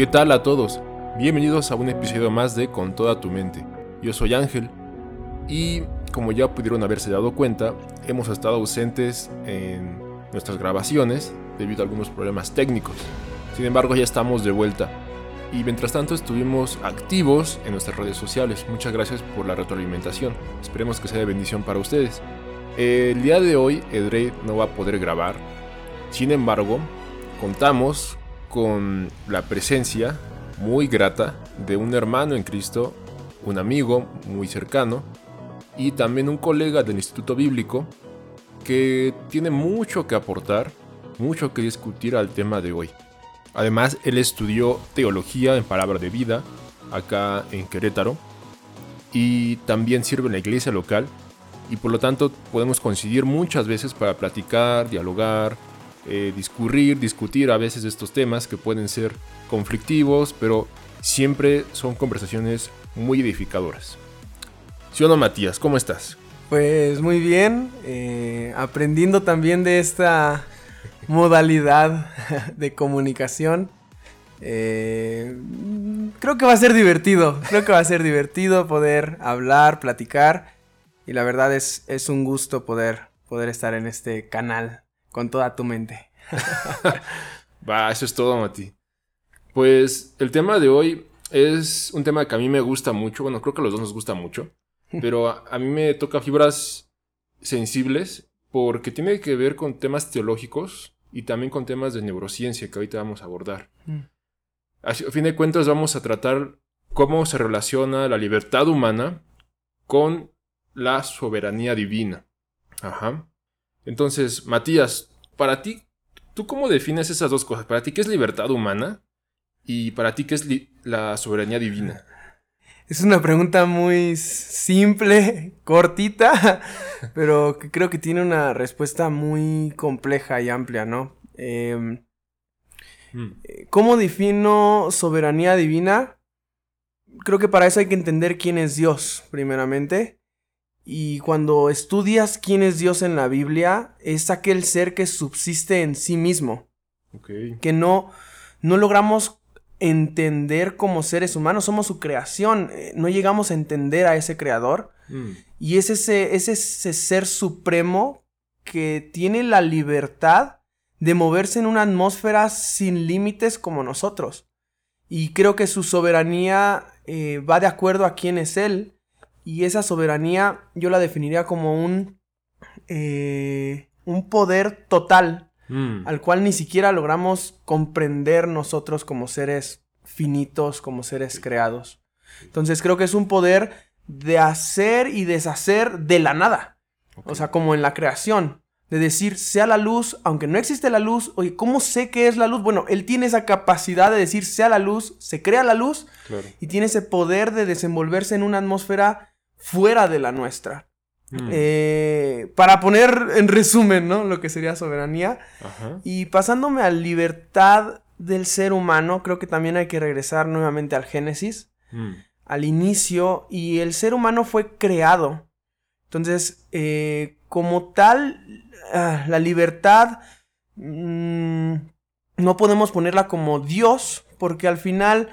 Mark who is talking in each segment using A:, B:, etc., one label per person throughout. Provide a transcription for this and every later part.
A: ¿Qué tal a todos? Bienvenidos a un episodio más de Con toda tu mente. Yo soy Ángel y como ya pudieron haberse dado cuenta, hemos estado ausentes en nuestras grabaciones debido a algunos problemas técnicos. Sin embargo, ya estamos de vuelta. Y mientras tanto estuvimos activos en nuestras redes sociales. Muchas gracias por la retroalimentación. Esperemos que sea de bendición para ustedes. El día de hoy Edrey no va a poder grabar. Sin embargo, contamos con la presencia muy grata de un hermano en Cristo, un amigo muy cercano y también un colega del Instituto Bíblico que tiene mucho que aportar, mucho que discutir al tema de hoy. Además, él estudió teología en palabra de vida acá en Querétaro y también sirve en la iglesia local y por lo tanto podemos coincidir muchas veces para platicar, dialogar, eh, discurrir, discutir a veces estos temas que pueden ser conflictivos, pero siempre son conversaciones muy edificadoras. ¿Sí o no, Matías? ¿Cómo estás?
B: Pues muy bien, eh, aprendiendo también de esta modalidad de comunicación. Eh, creo que va a ser divertido, creo que va a ser divertido poder hablar, platicar y la verdad es, es un gusto poder, poder estar en este canal con toda tu mente.
A: Va, eso es todo, Mati. Pues el tema de hoy es un tema que a mí me gusta mucho. Bueno, creo que a los dos nos gusta mucho. Pero a, mí me toca fibras sensibles porque tiene que ver con temas teológicos y también con temas de neurociencia que ahorita vamos a abordar. Mm. A fin de cuentas vamos a tratar cómo se relaciona la libertad humana con la soberanía divina. Ajá. Entonces, Matías, para ti, ¿tú cómo defines esas dos cosas? Para ti, ¿qué es libertad humana? Y para ti, ¿qué es la soberanía divina?
B: Es una pregunta muy simple, cortita, pero que creo que tiene una respuesta muy compleja y amplia, ¿no? Em, mm. eh, ¿Cómo defino soberanía divina? Creo que para eso hay que entender quién es Dios, primeramente. Y cuando estudias quién es Dios en la Biblia, es aquel ser que subsiste en sí mismo. Que no, no logramos entender como seres humanos, somos su creación, eh, no llegamos a entender a ese creador. Mm. Y es ese, es ese ser supremo que tiene la libertad de moverse en una atmósfera sin límites como nosotros. Y creo que su soberanía eh, va de acuerdo a quién es Él y esa soberanía yo la definiría como un, eh, un poder total mm. al cual ni siquiera logramos comprender nosotros como seres finitos, como seres creados. Entonces creo que es un poder de hacer y deshacer de la nada. O sea, como en la creación. De decir, sea la luz, aunque no existe la luz, oye, ¿cómo sé qué es la luz? Bueno, él tiene esa capacidad de decir, sea la luz, se crea la luz, y tiene ese poder de desenvolverse en una atmósfera fuera de la nuestra. Mm. Eh, para poner en resumen, ¿no? Lo que sería soberanía. Y pasándome a libertad del ser humano, creo que también hay que regresar nuevamente al Génesis, mm. al inicio, y el ser humano fue creado. Entonces, eh, como tal, ah, la libertad mm, no podemos ponerla como Dios, porque al final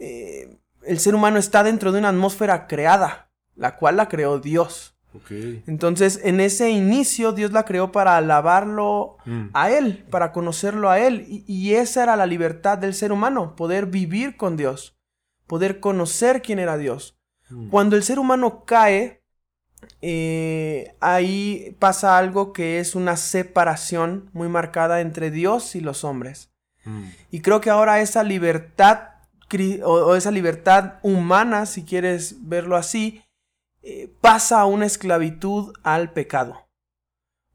B: eh, el ser humano está dentro de una atmósfera creada la cual la creó Dios. Entonces, en ese inicio, Dios la creó para alabarlo mm. a Él, para conocerlo a Él. Y, esa era la libertad del ser humano, poder vivir con Dios, poder conocer quién era Dios. Mm. Cuando el ser humano cae, eh, ahí pasa algo que es una separación muy marcada entre Dios y los hombres. Mm. Y creo que ahora esa libertad, o esa libertad humana, si quieres verlo así, eh, pasa a una esclavitud al pecado.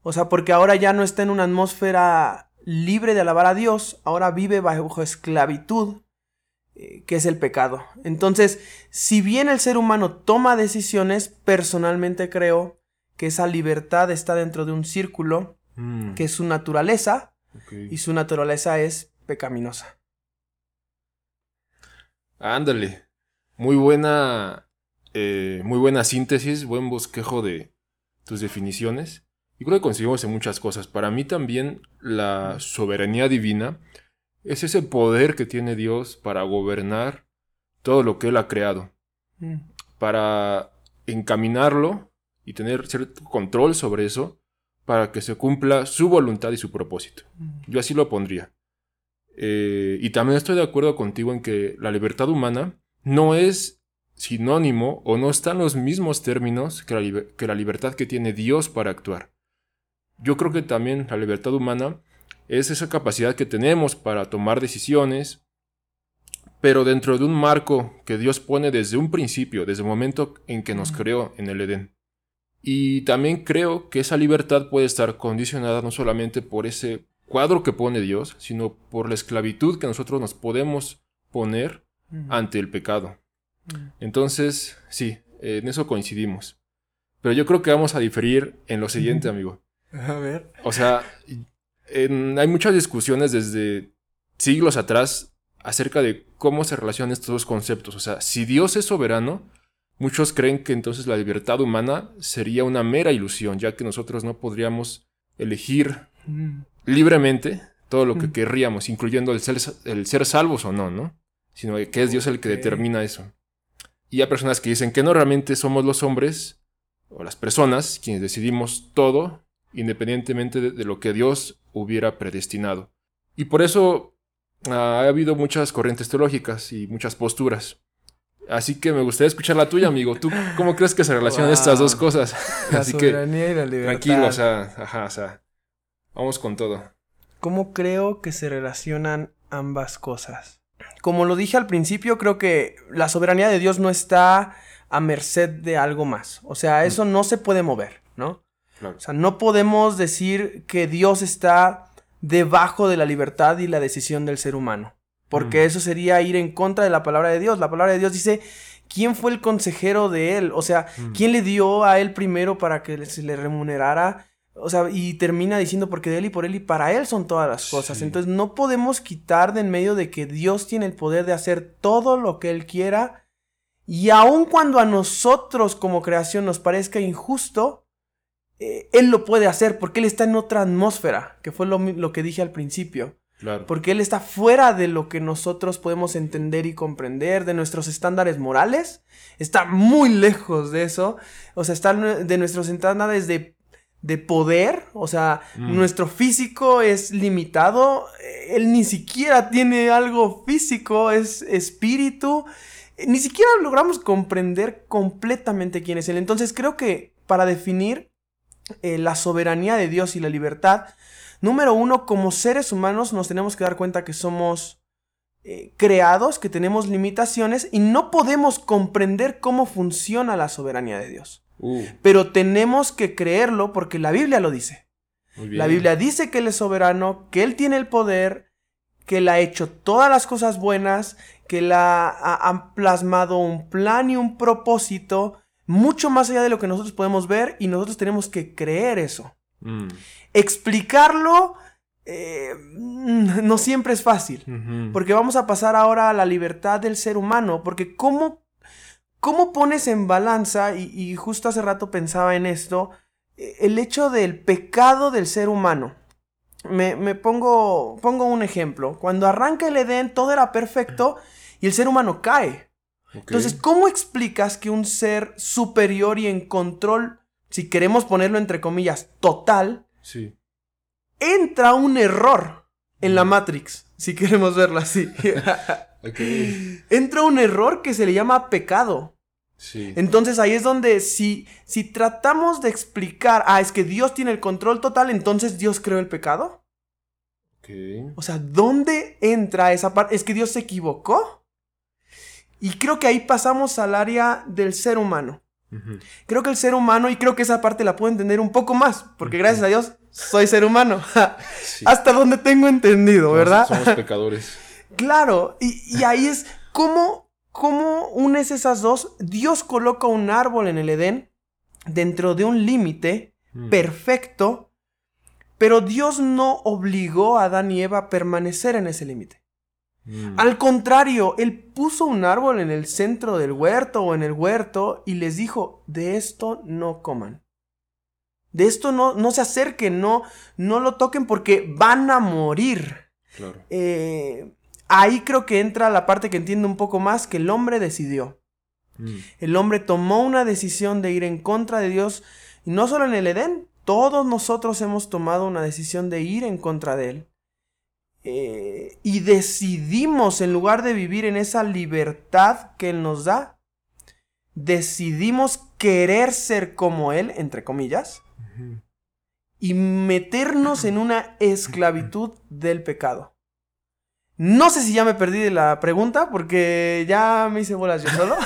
B: O sea, porque ahora ya no está en una atmósfera libre de alabar a Dios, ahora vive bajo esclavitud, eh, que es el pecado. Entonces, si bien el ser humano toma decisiones, personalmente creo que esa libertad está dentro de un círculo, mm. que es su naturaleza, y su naturaleza es pecaminosa.
A: Ándale. Muy buena eh, muy buena síntesis, buen bosquejo de tus definiciones. Y creo que conseguimos en muchas cosas. Para mí también la soberanía divina es ese poder que tiene Dios para gobernar todo lo que Él ha creado,
B: Mm.
A: para encaminarlo y tener cierto control sobre eso para que se cumpla su voluntad y su propósito. Yo así lo pondría. Eh, y también estoy de acuerdo contigo en que la libertad humana no es sinónimo o no está en los mismos términos que la, que la libertad que tiene Dios para actuar. Yo creo que también la libertad humana es esa capacidad que tenemos para tomar decisiones, pero dentro de un marco que Dios pone desde un principio, desde el momento en que nos creó en el Edén. Y también creo que esa libertad puede estar condicionada no solamente por ese cuadro que pone Dios, sino por la esclavitud que nosotros nos podemos poner ante el pecado.
B: Mm.
A: Entonces, sí, en eso coincidimos. Pero yo creo que vamos a diferir en lo siguiente, amigo.
B: A ver.
A: O sea, en- hay muchas discusiones desde siglos atrás acerca de cómo se relacionan estos dos conceptos. O sea, si Dios es soberano, muchos creen que entonces la libertad humana sería una mera ilusión, ya que nosotros no podríamos elegir
B: Mm.
A: libremente todo lo que
B: Mm.
A: querríamos, incluyendo el ser, el ser salvos o no, ¿no? Sino que es Dios el que determina eso. Y hay personas que dicen que no realmente somos los hombres o las personas quienes decidimos todo independientemente de, de lo que Dios hubiera predestinado. Y por eso ah, ha habido muchas corrientes teológicas y muchas posturas. Así que me gustaría escuchar la tuya, amigo. ¿Tú cómo crees que se relacionan
B: Wow.
A: estas dos cosas?
B: La
A: Así que
B: soberanía y la libertad.
A: tranquilo, o sea, ajá, o sea, vamos con todo.
B: ¿Cómo creo que se relacionan ambas cosas? Como lo dije al principio, creo que la soberanía de Dios no está a merced de algo más. O sea, eso no se puede mover, ¿no?
A: Claro.
B: O sea, no podemos decir que Dios está debajo de la libertad y la decisión del ser humano. Porque
A: Mm.
B: eso sería ir en contra de la palabra de Dios. La palabra de Dios dice, ¿quién fue el consejero de él? O sea,
A: Mm.
B: ¿quién le dio a él primero para que se le remunerara? O sea, y termina diciendo, porque de él y por él y para él son todas las cosas.
A: Sí.
B: Entonces no podemos quitar de en medio de que Dios tiene el poder de hacer todo lo que él quiera. Y aun cuando a nosotros como creación nos parezca injusto, eh, él lo puede hacer porque él está en otra atmósfera, que fue lo, lo que dije al principio.
A: Claro.
B: Porque Él está fuera de lo que nosotros podemos entender y comprender, de nuestros estándares morales. Está muy lejos de eso. O sea, está de nuestros estándares de, de poder. O sea,
A: Mm.
B: nuestro físico es limitado. Él ni siquiera tiene algo físico, es espíritu. Eh, Ni siquiera logramos comprender completamente quién es Él. Entonces creo que para definir eh, la soberanía de Dios y la libertad, Número uno, como seres humanos nos tenemos que dar cuenta que somos eh, creados, que tenemos limitaciones y no podemos comprender cómo funciona la soberanía de Dios.
A: Uh,
B: Pero tenemos que creerlo porque la Biblia lo dice. La Biblia dice que Él es soberano, que Él tiene el poder, que Él ha hecho todas las cosas buenas, que Él ha, ha- ha plasmado un plan y un propósito mucho más allá de lo que nosotros podemos ver y nosotros tenemos que creer eso.
A: Mm,
B: Explicarlo eh, no siempre es fácil. Porque vamos a pasar ahora a la libertad del ser humano. Porque ¿cómo, cómo pones en balanza, y, y justo hace rato pensaba en esto, eh, el hecho del pecado del ser humano? Me, me pongo, pongo un ejemplo. Cuando arranca el Edén, todo era perfecto y el ser humano cae. Entonces, ¿cómo explicas que un ser superior y en control, si queremos ponerlo entre comillas, total,
A: Sí.
B: entra un error en la Matrix, si queremos verlo así. Entra un error que se le llama pecado.
A: Sí.
B: Entonces ahí es donde si, si tratamos de explicar, ah, es que Dios tiene el control total, entonces Dios creó el pecado.
A: Ok.
B: O sea, ¿dónde entra esa parte? ¿Es que Dios se equivocó? Y creo que ahí pasamos al área del ser humano. Creo que el ser humano, y creo que esa parte la puedo entender un poco más, porque gracias a Dios soy ser humano.
A: Sí.
B: Hasta donde tengo entendido,
A: Somos-
B: ¿verdad?
A: Somos pecadores.
B: Claro, y, y ahí es cómo, cómo unes esas dos. Dios coloca un árbol en el Edén dentro de un límite
A: Mm.
B: perfecto, pero Dios no obligó a Adán y Eva a permanecer en ese límite.
A: Mm.
B: Al contrario, Él puso un árbol en el centro del huerto o en el huerto y les dijo, de esto no coman. De esto no, no se acerquen, no, no lo toquen porque van a morir.
A: Claro.
B: Eh, ahí creo que entra la parte que entiendo un poco más, que el hombre decidió.
A: Mm,
B: El hombre tomó una decisión de ir en contra de Dios, y no solo en el Edén, todos nosotros hemos tomado una decisión de ir en contra de Él. Eh, y decidimos, en lugar de vivir en esa libertad que Él nos da, decidimos querer ser como Él, entre comillas, y meternos en una esclavitud del pecado. No sé si ya me perdí de la pregunta porque ya me hice bolas yo solo,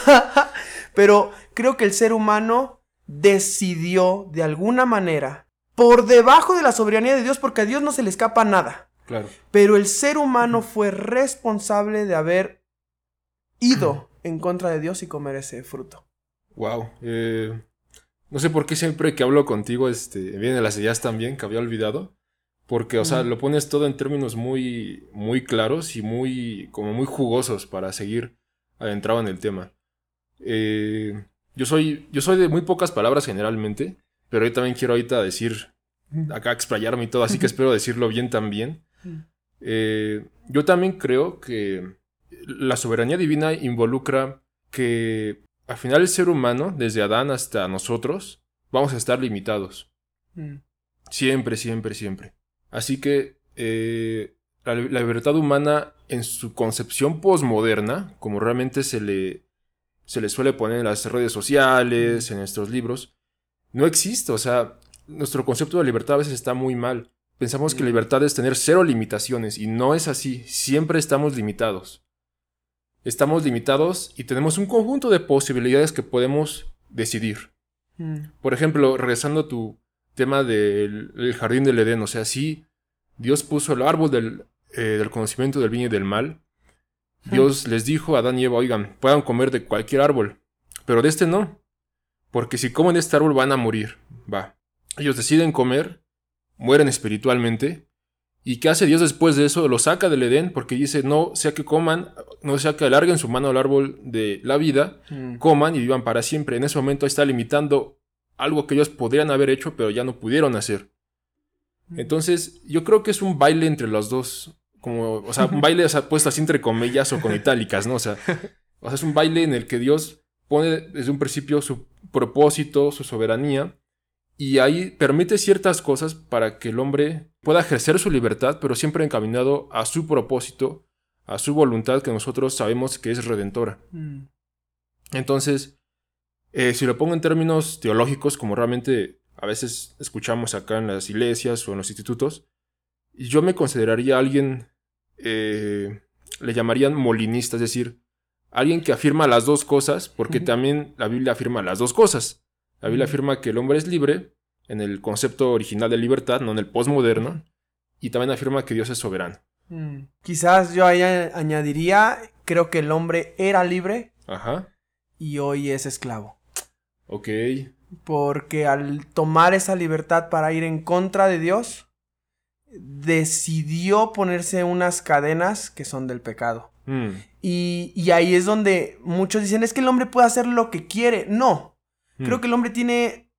B: pero creo que el ser humano decidió de alguna manera por debajo de la soberanía de Dios porque a Dios no se le escapa nada,
A: Claro.
B: pero el ser humano fue responsable de haber ido en contra de Dios y comer ese fruto.
A: Wow. eh, no sé por qué siempre que hablo contigo este, vienen las ideas también que había olvidado. Porque, o sea, lo pones todo en términos muy, muy claros y muy, como muy jugosos para seguir adentrado en el tema. Eh, yo soy, yo soy de muy pocas palabras generalmente, pero yo también quiero ahorita decir, acá explayarme y todo, así que espero decirlo bien también. Eh, yo también creo que la soberanía divina involucra que al final el ser humano, desde Adán hasta nosotros, vamos a estar limitados. Siempre, siempre, siempre. Así que eh, la, la libertad humana en su concepción posmoderna, como realmente se le, se le suele poner en las redes sociales, en nuestros libros, no existe. O sea, nuestro concepto de libertad a veces está muy mal. Pensamos que libertad es tener cero limitaciones y no es así. Siempre estamos limitados. Estamos limitados y tenemos un conjunto de posibilidades que podemos decidir.
B: Mm.
A: Por ejemplo, regresando a tu tema del el jardín del Edén, o sea, sí, Dios puso el árbol del, eh, del conocimiento del bien y del mal. Dios les dijo a Adán y Eva, oigan, puedan comer de cualquier árbol, pero de este no, porque si comen de este árbol van a morir. Va. Ellos deciden comer, mueren espiritualmente, ¿y qué hace Dios después de eso? Lo saca del Edén porque dice, no sea que coman, no sea que alarguen su mano al árbol de la vida,
B: Mm.
A: coman y vivan para siempre. En ese momento está limitando algo que ellos podrían haber hecho, pero ya no pudieron hacer. Entonces, yo creo que es un baile entre los dos. Como, o sea, un baile o sea, puesto así entre comillas o con itálicas, ¿no? O sea, o sea, es un baile en el que Dios pone desde un principio su propósito, su soberanía, y ahí permite ciertas cosas para que el hombre pueda ejercer su libertad, pero siempre encaminado a su propósito, a su voluntad que nosotros sabemos que es redentora.
B: Mm.
A: Entonces, eh, si lo pongo en términos teológicos, como realmente a veces escuchamos acá en las iglesias o en los institutos, yo me consideraría alguien, eh, le llamarían molinista, es decir, alguien que afirma las dos cosas, porque también la Biblia afirma las dos cosas. La Biblia afirma que el hombre es libre, en el concepto original de libertad, no en el postmoderno, y también afirma que Dios es soberano.
B: Mm. Quizás yo ahí añadiría, creo que el hombre era libre
A: Ajá,
B: y hoy es esclavo.
A: Ok,
B: Porque al tomar esa libertad para ir en contra de Dios, decidió ponerse unas cadenas que son del pecado.
A: Mm,
B: Y, y ahí es donde muchos dicen, es que el hombre puede hacer lo que quiere. No,
A: mm,
B: creo que el hombre tiene...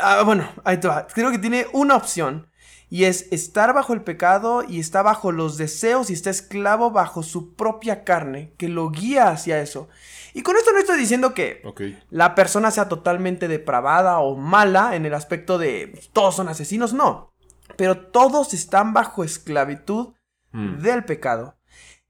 B: ah, bueno, ahí te va. Creo que tiene una opción. Y es estar bajo el pecado y está bajo los deseos y está esclavo bajo su propia carne, que lo guía hacia eso. Y con esto no estoy diciendo que la persona sea totalmente depravada o mala en el aspecto de pues, todos son asesinos, no. Pero todos están bajo esclavitud
A: mm,
B: del pecado.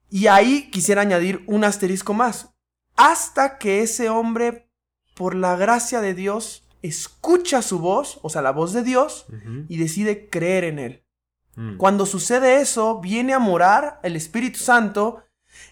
B: Y ahí quisiera añadir un asterisco más. Hasta que ese hombre, por la gracia de Dios, escucha su voz, o sea, la voz de Dios, y decide creer en él.
A: mm.
B: Cuando sucede eso, viene a morar el Espíritu Santo,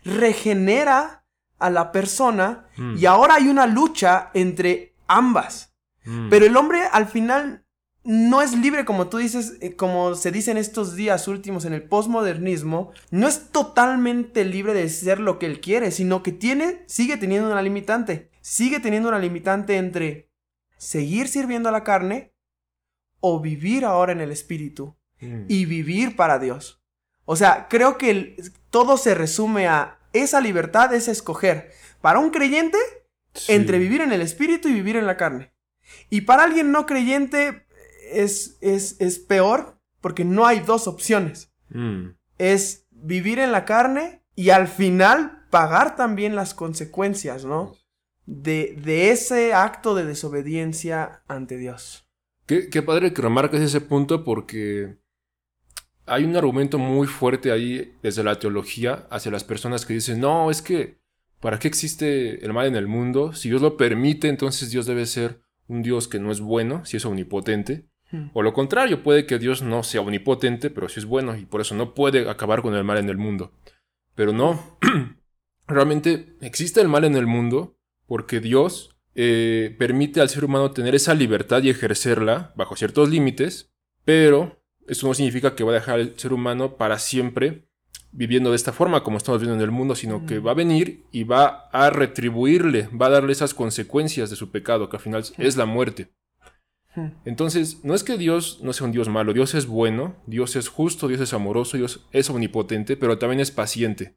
B: regenera a la persona,
A: Mm.
B: y ahora hay una lucha entre ambas.
A: Mm.
B: Pero el hombre al final no es libre, como tú dices, eh, como se dice en estos días últimos en el posmodernismo, no es totalmente libre de ser lo que él quiere, sino que tiene, sigue teniendo una limitante. Sigue teniendo una limitante entre seguir sirviendo a la carne o vivir ahora en el espíritu
A: Mm.
B: y vivir para Dios. O sea, creo que el- todo se resume a esa libertad es escoger para un creyente
A: Sí.
B: entre vivir en el espíritu y vivir en la carne. Y para alguien no creyente es, es, es peor porque no hay dos opciones.
A: Mm.
B: Es vivir en la carne y al final pagar también las consecuencias, ¿no? De, de ese acto de desobediencia ante Dios.
A: Qué, qué padre que remarques ese punto porque hay un argumento muy fuerte ahí desde la teología hacia las personas que dicen, no, es que, ¿para qué existe el mal en el mundo? Si Dios lo permite, entonces Dios debe ser un Dios que no es bueno, si es omnipotente.
B: Hmm.
A: O lo contrario, puede que Dios no sea omnipotente, pero sí es bueno y por eso no puede acabar con el mal en el mundo. Pero no, realmente existe el mal en el mundo porque Dios eh, permite al ser humano tener esa libertad y ejercerla bajo ciertos límites, pero eso no significa que va a dejar al ser humano para siempre viviendo de esta forma como estamos viendo en el mundo, sino que va a venir y va a retribuirle, va a darle esas consecuencias de su pecado, que al final es la muerte. Entonces, no es que Dios no sea un Dios malo, Dios es bueno, Dios es justo, Dios es amoroso, Dios es omnipotente, pero también es paciente.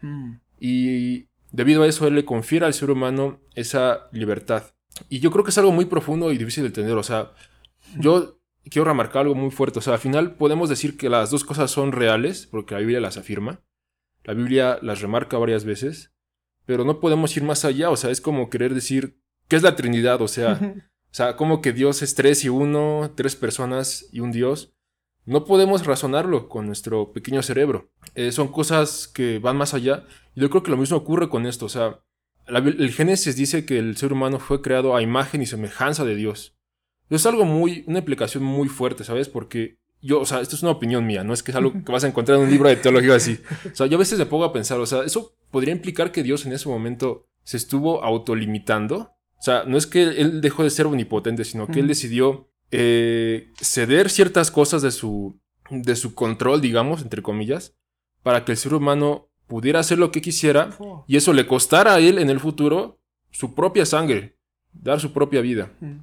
B: Hmm.
A: Y debido a eso, Él le confiere al ser humano esa libertad. Y yo creo que es algo muy profundo y difícil de entender. O sea, yo quiero remarcar algo muy fuerte. O sea, al final podemos decir que las dos cosas son reales, porque la Biblia las afirma. La Biblia las remarca varias veces. Pero no podemos ir más allá. O sea, es como querer decir, ¿qué es la Trinidad? O sea, o sea, como que Dios es tres y uno, tres personas y un Dios. No podemos razonarlo con nuestro pequeño cerebro. Eh, son cosas que van más allá. Y yo creo que lo mismo ocurre con esto. O sea, la- el Génesis dice que el ser humano fue creado a imagen y semejanza de Dios. Es algo muy, una implicación muy fuerte, ¿sabes? Porque yo, o sea, esto es una opinión mía, no es que es algo que vas a encontrar en un libro de teología así. O sea, yo a veces me pongo a pensar, o sea, eso podría implicar que Dios en ese momento se estuvo autolimitando. O sea, no es que él dejó de ser omnipotente, sino que él decidió eh, ceder ciertas cosas de su, de su control, digamos, entre comillas, para que el ser humano pudiera hacer lo que quisiera
B: Oh.
A: y eso le costara a él en el futuro su propia sangre, dar su propia vida.
B: Hmm.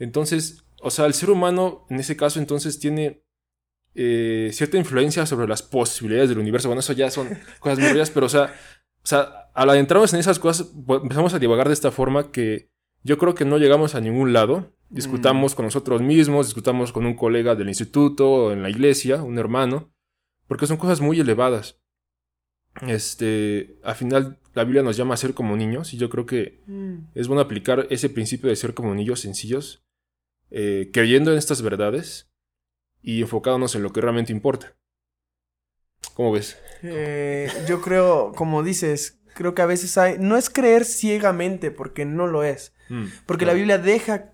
A: Entonces, o sea, el ser humano en ese caso entonces tiene eh, cierta influencia sobre las posibilidades del universo. Bueno, eso ya son cosas muy raras, pero o sea, o sea, al adentrarnos en esas cosas, empezamos a divagar de esta forma que yo creo que no llegamos a ningún lado. Discutamos con nosotros mismos, discutamos con un colega del instituto o en la iglesia, un hermano, porque son cosas muy elevadas. Este, al final la Biblia nos llama a ser como niños y yo creo que
B: Hmm.
A: es bueno aplicar ese principio de ser como niños sencillos, eh, creyendo en estas verdades y enfocándonos en lo que realmente importa. ¿Cómo ves?
B: Eh, yo creo, como dices, creo que a veces hay. No es creer ciegamente, porque no lo es.
A: Mm,
B: Porque
A: claro.
B: la Biblia deja,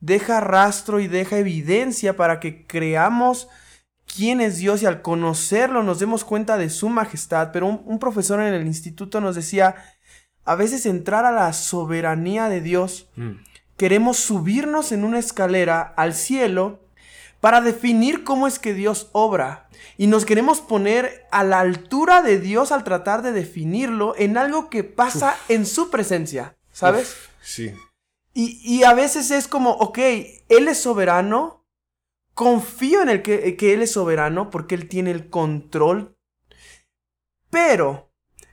B: deja rastro y deja evidencia para que creamos quién es Dios y al conocerlo nos demos cuenta de su majestad. Pero un, un profesor en el instituto nos decía, a veces entrar a la soberanía de Dios,
A: Mm,
B: queremos subirnos en una escalera al cielo para definir cómo es que Dios obra. Y nos queremos poner a la altura de Dios al tratar de definirlo en algo que pasa en su presencia. ¿Sabes?
A: uf, sí.
B: Y, y a veces es como, ok, Él es soberano, confío en el que, que Él es soberano porque Él tiene el control, pero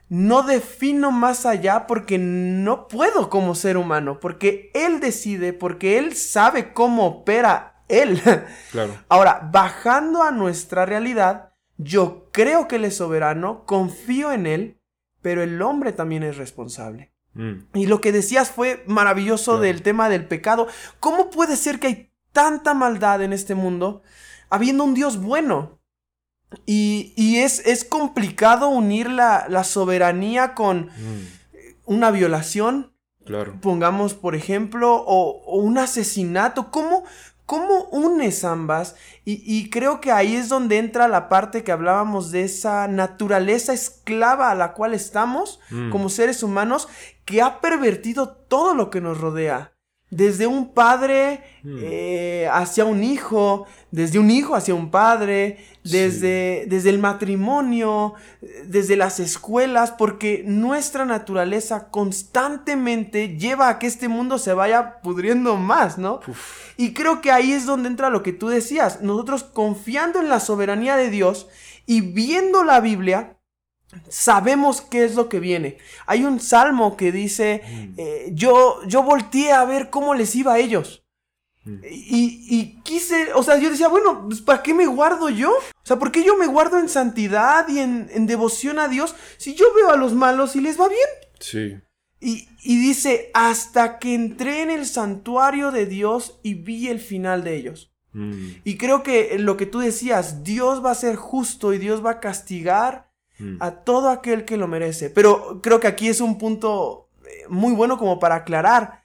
B: no defino más allá porque no puedo como ser humano, porque Él decide, porque Él sabe cómo opera Él.
A: Claro.
B: Ahora, bajando a nuestra realidad, yo creo que Él es soberano, confío en Él, pero el hombre también es responsable.
A: Mm,
B: Y lo que decías fue maravilloso
A: Claro.
B: del tema del pecado. ¿Cómo puede ser que hay tanta maldad en este mundo habiendo un Dios bueno? Y, y es, es complicado unir la, la soberanía con
A: mm,
B: una violación,
A: claro.
B: pongamos por ejemplo, o, o un asesinato. ¿Cómo, cómo unes ambas? Y, y creo que ahí es donde entra la parte que hablábamos de esa naturaleza esclava a la cual estamos
A: Mm,
B: como seres humanos que ha pervertido todo lo que nos rodea. Desde un padre
A: Mm.
B: eh, hacia un hijo, desde un hijo hacia un padre, desde, desde el matrimonio, desde las escuelas, porque nuestra naturaleza constantemente lleva a que este mundo se vaya pudriendo más, ¿no?
A: uf,
B: Y creo que ahí es donde entra lo que tú decías. Nosotros confiando en la soberanía de Dios y viendo la Biblia, sabemos qué es lo que viene. Hay un salmo que dice,
A: mm,
B: eh, yo, yo volteé a ver cómo les iba a ellos. Mm. Y, y, quise, o sea, yo decía, bueno, pues, ¿para qué me guardo yo? O sea, ¿por qué yo me guardo en santidad y en, en devoción a Dios si yo veo a los malos y les va bien?
A: Sí.
B: Y, y, dice, hasta que entré en el santuario de Dios y vi el final de ellos. Mm. Y creo que lo que tú decías, Dios va a ser justo y Dios va a castigar mm. a todo aquel que lo merece. Pero creo que aquí es un punto eh, muy bueno como para aclarar.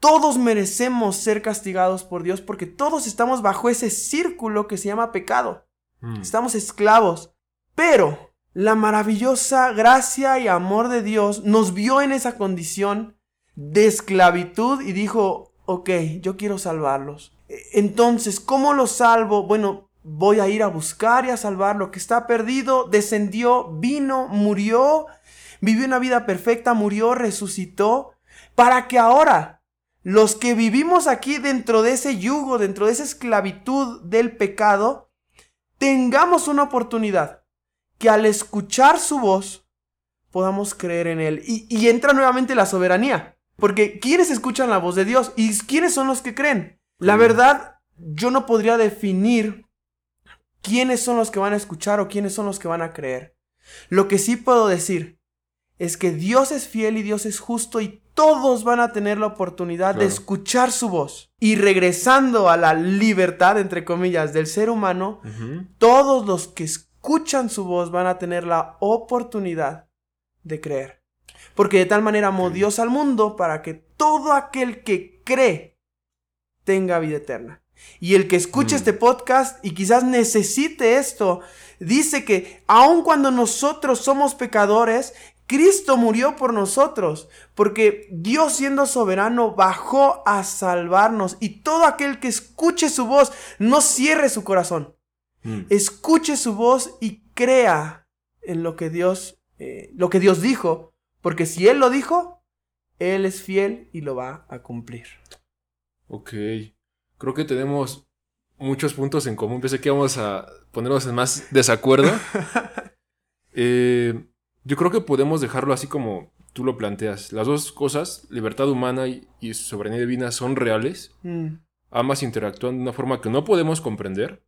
B: Todos merecemos ser castigados por Dios porque todos estamos bajo ese círculo que se llama pecado. Mm. Estamos esclavos. Pero la maravillosa gracia y amor de Dios nos vio en esa condición de esclavitud y dijo, ok, yo quiero salvarlos. Entonces, ¿cómo los salvo? Bueno, voy a ir a buscar y a salvar lo que está perdido. Descendió, vino, murió, vivió una vida perfecta, murió, resucitó, para que ahora los que vivimos aquí dentro de ese yugo, dentro de esa esclavitud del pecado, tengamos una oportunidad que al escuchar su voz podamos creer en Él. Y, entra nuevamente la soberanía. Porque ¿quiénes escuchan la voz de Dios? ¿Y quiénes son los que creen? La verdad, yo no podría definir quiénes son los que van a escuchar o quiénes son los que van a creer. Lo que sí puedo decir es que Dios es fiel y Dios es justo y todos van a tener la oportunidad de escuchar su voz. Y regresando a la libertad, entre comillas, del ser humano, todos los que escuchan su voz van a tener la oportunidad de creer. Porque de tal manera amó Dios al mundo para que todo aquel que cree tenga vida eterna. Y el que escuche mm. este podcast y quizás necesite esto, dice que aun cuando nosotros somos pecadores, Cristo murió por nosotros, porque Dios siendo soberano bajó a salvarnos y todo aquel que escuche su voz no cierre su corazón. Mm. Escuche su voz y crea en lo que Dios, eh, lo que Dios dijo, porque si Él lo dijo, Él es fiel y lo va a cumplir.
A: Ok, creo que tenemos muchos puntos en común. Pensé que íbamos a ponernos en más desacuerdo. eh, yo creo que podemos dejarlo así como tú lo planteas. Las dos cosas, libertad humana y, soberanía divina, son reales. Mm. Ambas interactúan de una forma que no podemos comprender.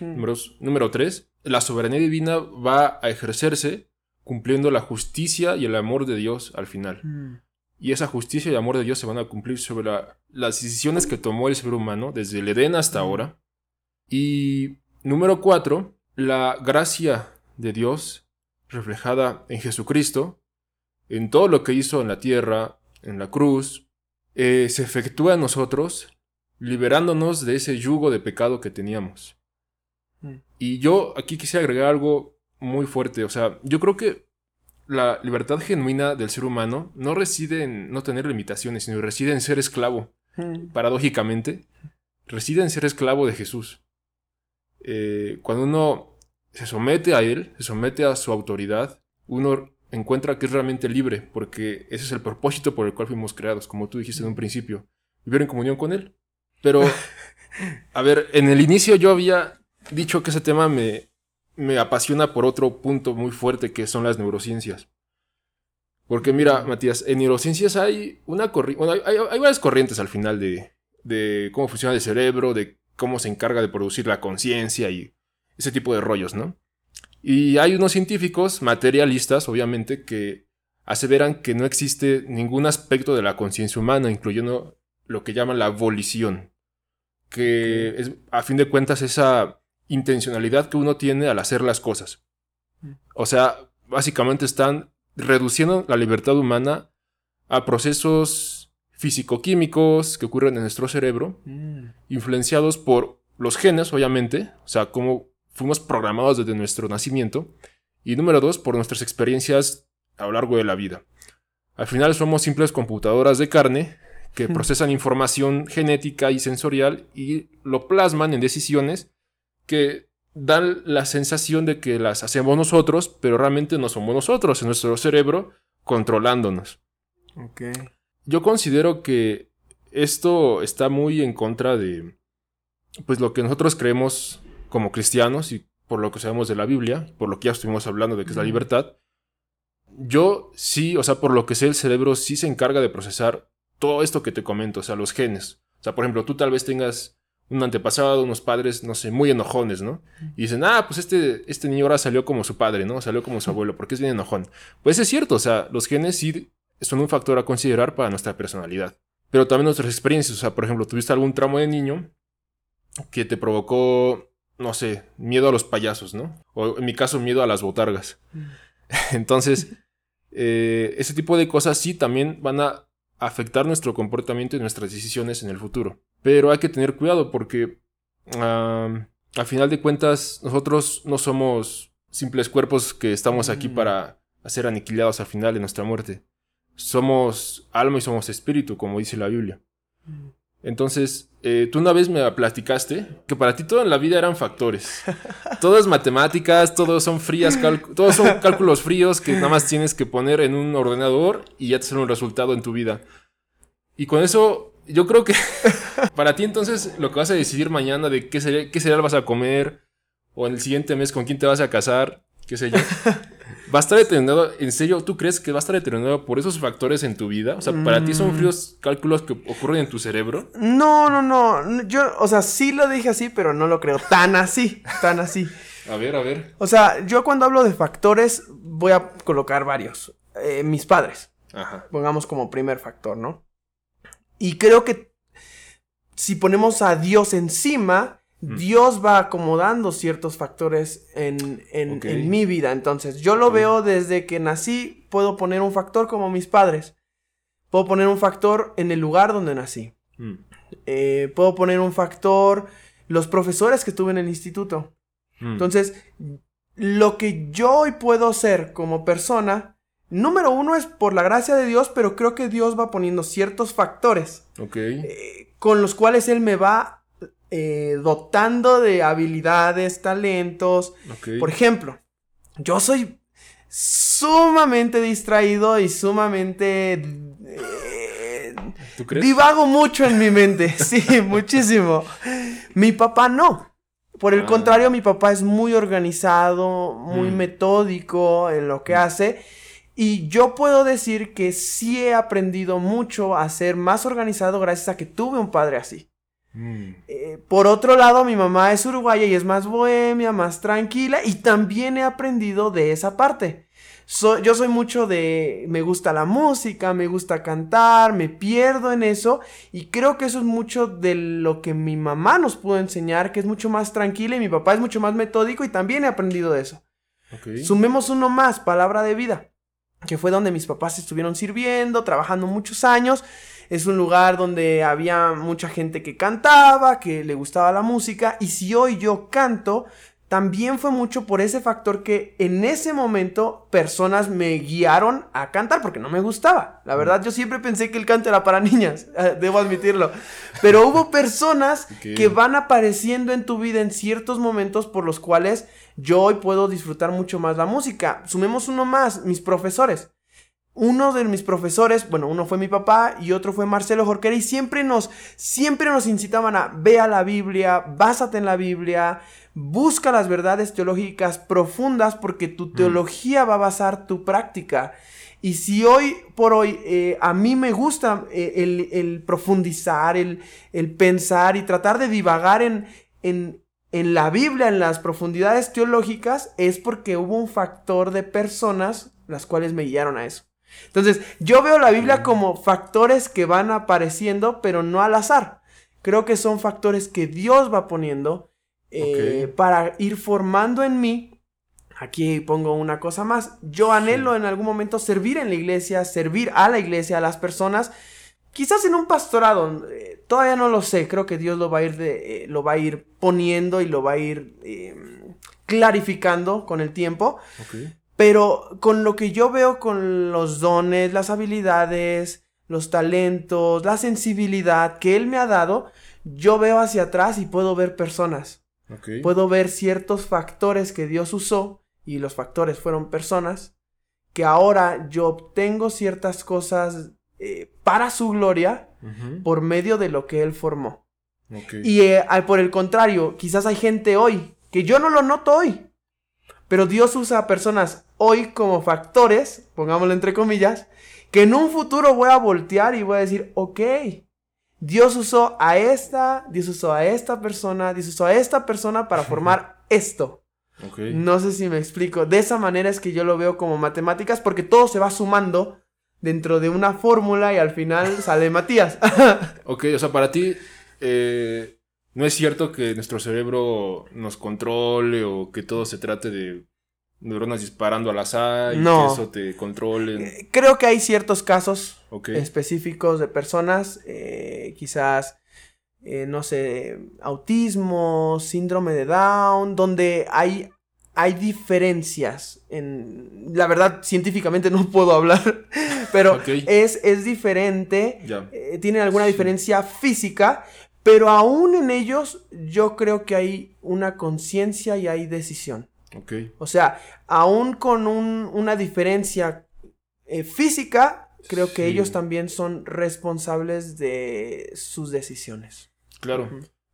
A: Mm. Número, tres, la soberanía divina va a ejercerse cumpliendo la justicia y el amor de Dios al final. Mm. Y esa justicia y el amor de Dios se van a cumplir sobre las decisiones que tomó el ser humano desde el Edén hasta ahora. Y número cuatro, la gracia de Dios reflejada en Jesucristo, en todo lo que hizo en la tierra, en la cruz, eh, se efectúa en nosotros, liberándonos de ese yugo de pecado que teníamos. Mm. Y yo aquí quisiera agregar algo muy fuerte, o sea, yo creo que la libertad genuina del ser humano no reside en no tener limitaciones, sino reside en ser esclavo. Mm. Paradójicamente, reside en ser esclavo de Jesús. Eh, cuando uno se somete a él, se somete a su autoridad, uno encuentra que es realmente libre, porque ese es el propósito por el cual fuimos creados, como tú dijiste en un principio, vivir en comunión con él. Pero, a ver, en el inicio yo había dicho que ese tema me, me apasiona por otro punto muy fuerte que son las neurociencias. Porque mira, Matías, en neurociencias hay una corriente, hay, hay, varias corrientes al final de, de cómo funciona el cerebro, de cómo se encarga de producir la conciencia y ese tipo de rollos, ¿no? Y hay unos científicos materialistas, obviamente, que aseveran que no existe ningún aspecto de la conciencia humana, incluyendo lo que llaman la volición, que es, a fin de cuentas, esa intencionalidad que uno tiene al hacer las cosas. Mm. O sea, básicamente están reduciendo la libertad humana a procesos físico-químicos que ocurren en nuestro cerebro, mm. influenciados por los genes, obviamente, o sea, cómo fuimos programados desde nuestro nacimiento. Y número dos, por nuestras experiencias a lo largo de la vida. Al final somos simples computadoras de carne que procesan información genética y sensorial y lo plasman en decisiones que dan la sensación de que las hacemos nosotros, pero realmente no somos nosotros, en nuestro cerebro controlándonos. Yo considero que esto está muy en contra de pues lo que nosotros creemos como cristianos y por lo que sabemos de la Biblia, por lo que ya estuvimos hablando de que es la libertad, yo sí, o sea, por lo que sé, el cerebro sí se encarga de procesar todo esto que te comento, o sea, los genes. O sea, por ejemplo, tú tal vez tengas un antepasado, unos padres, no sé, muy enojones, ¿no? Y dicen, ah, pues este, este niño ahora salió como su padre, ¿no? Salió como su abuelo, porque es bien enojón. Pues es cierto, o sea, los genes sí son un factor a considerar para nuestra personalidad. Pero también nuestras experiencias, o sea, por ejemplo, tuviste algún tramo de niño que te provocó, no sé, miedo a los payasos, ¿no? O en mi caso, miedo a las botargas. Entonces, eh, ese tipo de cosas sí también van a afectar nuestro comportamiento y nuestras decisiones en el futuro. Pero hay que tener cuidado porque al final de cuentas nosotros no somos simples cuerpos que estamos aquí mm. para ser aniquilados al final de nuestra muerte. Somos alma y somos espíritu, como dice la Biblia. Mm. Entonces, eh, tú una vez me platicaste que para ti todo en la vida eran factores. todo es matemáticas, todo son frías, todos son cálculos fríos que nada más tienes que poner en un ordenador y ya te sale un resultado en tu vida. Y con eso, yo creo que para ti entonces lo que vas a decidir mañana de qué, cereal, qué cereal vas a comer, o en el siguiente mes con quién te vas a casar, qué sé yo. ¿Va a estar determinado, en serio, tú crees que va a estar determinado por esos factores en tu vida? O sea, ¿para ti son mm. fríos cálculos que ocurren en tu cerebro?
B: No, no, no. Yo, o sea, sí lo dije así, pero no lo creo tan así, tan así.
A: a ver, a ver.
B: O sea, yo cuando hablo de factores voy a colocar varios. Eh, mis padres. Ajá. Pongamos como primer factor, ¿no? Y creo que si ponemos a Dios encima, Mm. Dios va acomodando ciertos factores en, mi vida. Entonces, yo lo veo desde que nací, puedo poner un factor como mis padres. Puedo poner un factor en el lugar donde nací. Mm. Eh, puedo poner un factor los profesores que tuve en el instituto. Mm. Entonces, lo que yo hoy puedo ser como persona, número uno es por la gracia de Dios, pero creo que Dios va poniendo ciertos factores eh, con los cuales Él me va eh, dotando de habilidades, talentos. Por ejemplo, yo soy sumamente distraído y sumamente... Eh, ¿Tú crees? Divago mucho en mi mente, sí, muchísimo. Mi papá no. Por el ah. contrario, mi papá es muy organizado, muy mm. metódico en lo que mm. hace. Y yo puedo decir que sí he aprendido mucho a ser más organizado gracias a que tuve un padre así. Mm. Eh, por otro lado, mi mamá es uruguaya y es más bohemia, más tranquila y también he aprendido de esa parte. yo soy mucho de, me gusta la música, me gusta cantar, me pierdo en eso y creo que eso es mucho de lo que mi mamá nos pudo enseñar, que es mucho más tranquila y mi papá es mucho más metódico y también he aprendido de eso. Sumemos uno más, palabra de vida, que fue donde mis papás estuvieron sirviendo, trabajando muchos años. Es un lugar donde había mucha gente que cantaba, que le gustaba la música, y si hoy yo canto, también fue mucho por ese factor que en ese momento personas me guiaron a cantar porque no me gustaba. La verdad, yo siempre pensé que el canto era para niñas, debo admitirlo. Pero hubo personas que van apareciendo en tu vida en ciertos momentos por los cuales yo hoy puedo disfrutar mucho más la música. Sumemos uno más, mis profesores uno de mis profesores, bueno, uno fue mi papá y otro fue Marcelo Jorquera y siempre nos, siempre nos incitaban a vea la Biblia, básate en la Biblia, busca las verdades teológicas profundas porque tu teología va a basar tu práctica. Y si hoy por hoy eh, a mí me gusta eh, el, profundizar, el, el, pensar y tratar de divagar en, en, en la Biblia, en las profundidades teológicas, es porque hubo un factor de personas las cuales me guiaron a eso. Entonces, yo veo la Biblia como factores que van apareciendo, pero no al azar. Creo que son factores que Dios va poniendo eh, para ir formando en mí. Aquí pongo una cosa más. Yo anhelo en algún momento servir en la iglesia, servir a la iglesia, a las personas. Quizás en un pastorado, eh, todavía no lo sé. Creo que Dios lo va a ir, de, eh, lo va a ir poniendo y lo va a ir em, clarificando con el tiempo. Pero con lo que yo veo con los dones, las habilidades, los talentos, la sensibilidad que Él me ha dado, yo veo hacia atrás y puedo ver personas. Puedo ver ciertos factores que Dios usó, y los factores fueron personas, que ahora yo obtengo ciertas cosas eh, para su gloria por medio de lo que Él formó. Y eh, por el contrario, quizás hay gente hoy que yo no lo noto hoy, pero Dios usa a personas hoy como factores, pongámoslo entre comillas, que en un futuro voy a voltear y voy a decir, ok, Dios usó a esta, Dios usó a esta persona, Dios usó a esta persona para formar esto. No sé si me explico. De esa manera es que yo lo veo como matemáticas porque todo se va sumando dentro de una fórmula y al final sale Matías.
A: ok, o sea, para ti eh, no es cierto que nuestro cerebro nos controle o que todo se trate de neuronas disparando al azar y que eso te controle.
B: Eh, creo que hay ciertos casos específicos de personas, eh, quizás, eh, no sé, autismo, síndrome de Down, donde hay, hay diferencias. En, la verdad, científicamente no puedo hablar, pero es, es diferente. tienen alguna diferencia física, pero aún en ellos yo creo que hay una conciencia y hay decisión. O sea, aún con una diferencia eh, física, creo que ellos también son responsables de sus decisiones.
A: Claro.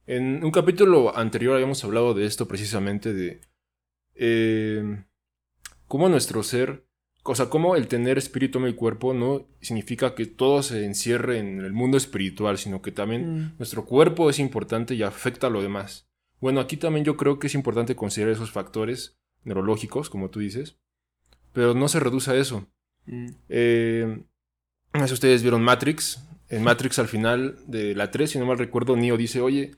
A: En un capítulo anterior habíamos hablado de esto precisamente, de eh, cómo nuestro ser, o sea, cómo el tener espíritu, en y cuerpo no significa que todo se encierre en el mundo espiritual, sino que también mm. nuestro cuerpo es importante y afecta a lo demás. Bueno, aquí también yo creo que es importante considerar esos factores neurológicos, como tú dices, pero no se reduce a eso. Mm. Eh, si ustedes vieron Matrix. En Matrix al final de la 3, si no mal recuerdo, Neo dice, oye,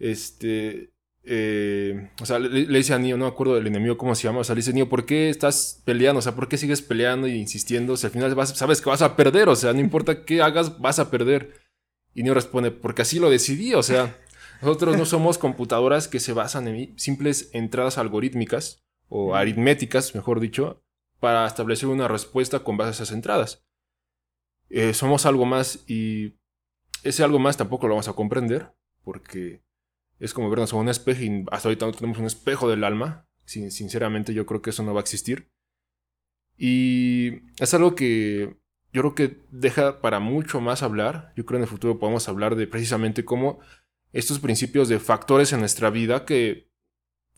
A: este... Eh, o sea, le, dice a Neo, no me acuerdo del enemigo cómo se llama, o sea, le dice Neo, ¿por qué estás peleando? O sea, ¿por qué sigues peleando y insistiendo? O sea, al final vas, sabes que vas a perder, o sea, no importa qué hagas, vas a perder. Y Neo responde, porque así lo decidí, o sea, nosotros no somos computadoras que se basan en simples entradas algorítmicas o aritméticas, mejor dicho, para establecer una respuesta con base a esas entradas. Eh, somos algo más y ese algo más tampoco lo vamos a comprender porque es como vernos a un espejo y hasta ahorita no tenemos un espejo del alma. sinceramente yo creo que eso no va a existir. Y es algo que yo creo que deja para mucho más hablar. Yo creo en el futuro podemos hablar de precisamente cómo estos principios de factores en nuestra vida que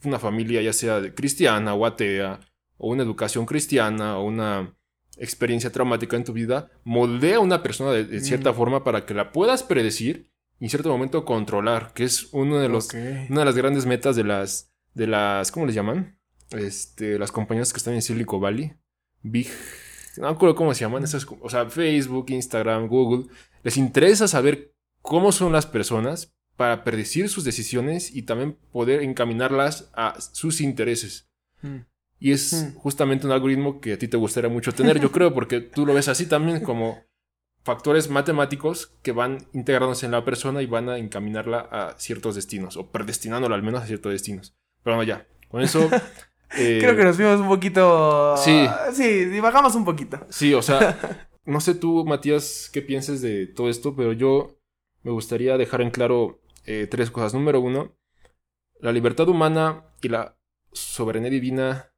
A: una familia ya sea cristiana o atea, o una educación cristiana, o una experiencia traumática en tu vida, moldea a una persona de, cierta mm. forma para que la puedas predecir y en cierto momento controlar, que es uno de los, una de las grandes metas de las, de las, ¿cómo les llaman? Este, las compañías que están en Silicon Valley. Big, no me acuerdo cómo se llaman, esas, o sea, Facebook, Instagram, Google. Les interesa saber cómo son las personas para predecir sus decisiones y también poder encaminarlas a sus intereses. Hmm. Y es hmm. justamente un algoritmo que a ti te gustaría mucho tener, yo creo, porque tú lo ves así también como factores matemáticos que van integrándose en la persona y van a encaminarla a ciertos destinos, o predestinándola al menos a ciertos destinos. Pero bueno, ya, con eso...
B: Eh, creo que nos fuimos un poquito... Sí. Sí, divagamos un poquito.
A: Sí, o sea, no sé tú, Matías, qué pienses de todo esto, pero yo me gustaría dejar en claro eh, tres cosas. Número uno, la libertad humana y la soberanía divina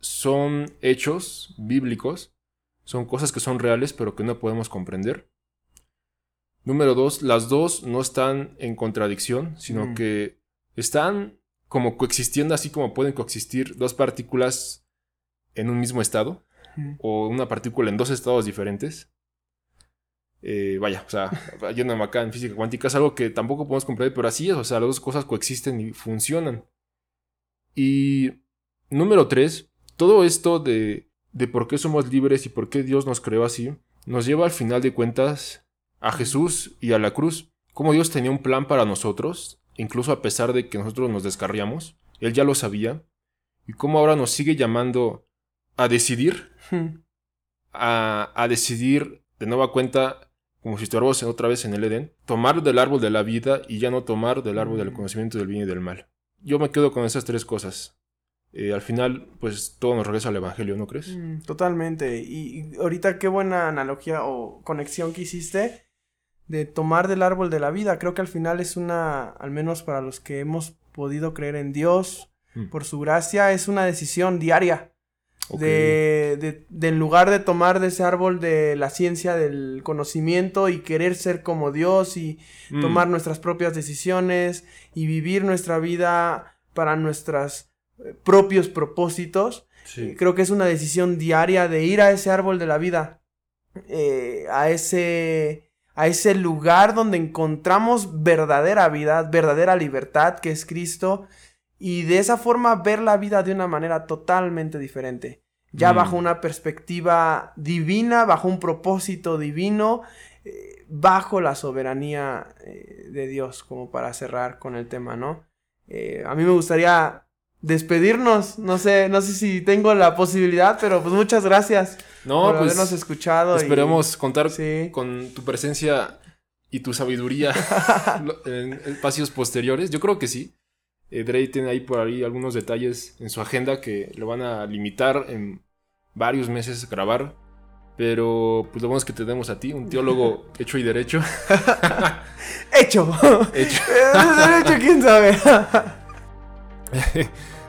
A: son hechos bíblicos, son cosas que son reales pero que no podemos comprender. Número dos, las dos no están en contradicción, sino mm. que están como coexistiendo así como pueden coexistir dos partículas en un mismo estado mm. o una partícula en dos estados diferentes. Eh, vaya, o sea, yéndome acá en física cuántica es algo que tampoco podemos comprender, pero así es, o sea, las dos cosas coexisten y funcionan. Y número tres, todo esto de, de por qué somos libres y por qué Dios nos creó así, nos lleva al final de cuentas a Jesús y a la cruz. Como Dios tenía un plan para nosotros, incluso a pesar de que nosotros nos descarriamos, Él ya lo sabía, y cómo ahora nos sigue llamando a decidir, hmm. a, a decidir de nueva cuenta como si estuviéramos otra vez en el Edén, tomar del árbol de la vida y ya no tomar del árbol del mm. conocimiento del bien y del mal. Yo me quedo con esas tres cosas. Eh, al final, pues todo nos regresa al Evangelio, ¿no crees?
B: Mm, totalmente. Y, ahorita qué buena analogía o conexión que hiciste de tomar del árbol de la vida. Creo que al final es una, al menos para los que hemos podido creer en Dios, mm. por su gracia, es una decisión diaria. De, de, en lugar de tomar de ese árbol de la ciencia, del conocimiento y querer ser como Dios y mm. tomar nuestras propias decisiones y vivir nuestra vida para nuestros eh, propios propósitos. Eh, creo que es una decisión diaria de ir a ese árbol de la vida, eh, a ese a ese lugar donde encontramos verdadera vida, verdadera libertad que es Cristo, y de esa forma ver la vida de una manera totalmente diferente, ya
A: Mm.
B: bajo una perspectiva divina, bajo un propósito divino, eh, bajo la soberanía eh, de Dios, como para cerrar con el tema, ¿no? Eh, a mí me gustaría despedirnos, no sé, no sé si tengo la posibilidad, pero pues muchas gracias
A: No,
B: por
A: pues
B: habernos escuchado. y-
A: esperemos contar
B: Sí.
A: con tu presencia y tu sabiduría en espacios posteriores. Yo creo que sí. Eh, Dre tiene ahí por ahí algunos detalles en su agenda que le van a limitar en varios meses grabar. Pero pues lo bueno es que tenemos a ti, un teólogo hecho y derecho.
B: Hecho.
A: Hecho.
B: Derecho, quién sabe.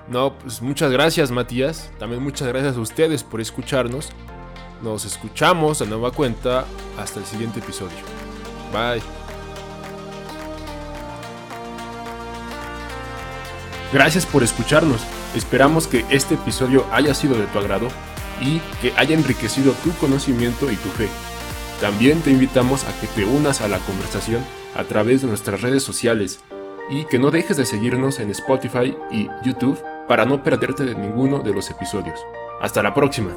A: No, pues muchas gracias Matías. También muchas gracias a ustedes por escucharnos. Nos escuchamos a nueva cuenta hasta el siguiente episodio. Bye. Gracias por escucharnos. Esperamos que este episodio haya sido de tu agrado y que haya enriquecido tu conocimiento y tu fe. También te invitamos a que te unas a la conversación a través de nuestras redes sociales y que no dejes de seguirnos en Spotify y YouTube para no perderte de ninguno de los episodios. Hasta la próxima.